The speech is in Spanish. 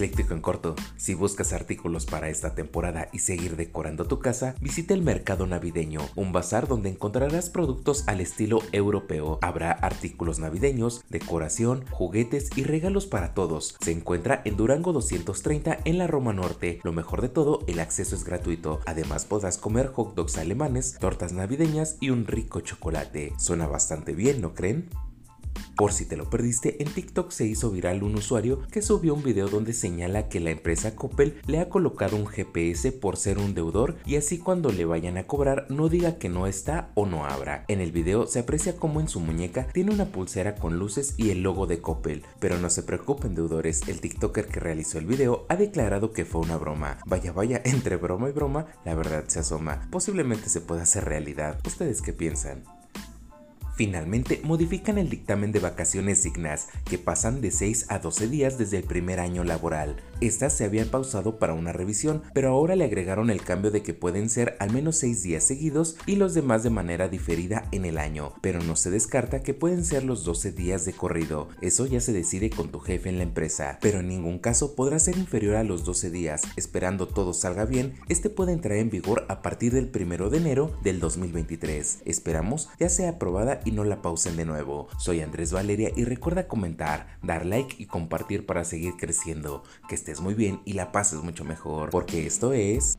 Ecléctico en corto, si buscas artículos para esta temporada y seguir decorando tu casa, visita el mercado navideño, un bazar donde encontrarás productos al estilo europeo. Habrá artículos navideños, decoración, juguetes y regalos para todos. Se encuentra en Durango 230 en la Roma Norte. Lo mejor de todo, el acceso es gratuito. Además podrás comer hot dogs alemanes, tortas navideñas y un rico chocolate. Suena bastante bien, ¿no creen? Por si te lo perdiste, en TikTok se hizo viral un usuario que subió un video donde señala que la empresa Coppel le ha colocado un GPS por ser un deudor y así cuando le vayan a cobrar no diga que no está o no abra. En el video se aprecia como en su muñeca tiene una pulsera con luces y el logo de Coppel, pero no se preocupen deudores, el TikToker que realizó el video ha declarado que fue una broma. Vaya vaya, entre broma y broma, la verdad se asoma. Posiblemente se pueda hacer realidad. ¿Ustedes qué piensan? Finalmente, modifican el dictamen de vacaciones dignas, que pasan de 6 a 12 días desde el primer año laboral. Estas se habían pausado para una revisión, pero ahora le agregaron el cambio de que pueden ser al menos 6 días seguidos y los demás de manera diferida en el año, pero no se descarta que pueden ser los 12 días de corrido. Eso ya se decide con tu jefe en la empresa, pero en ningún caso podrá ser inferior a los 12 días. Esperando todo salga bien, este puede entrar en vigor a partir del 1 de enero del 2023. Esperamos ya sea aprobada y no la pausen de nuevo. Soy Andrés Valeria y recuerda comentar, dar like y compartir para seguir creciendo. Que estés muy bien y la pases mucho mejor, porque esto es...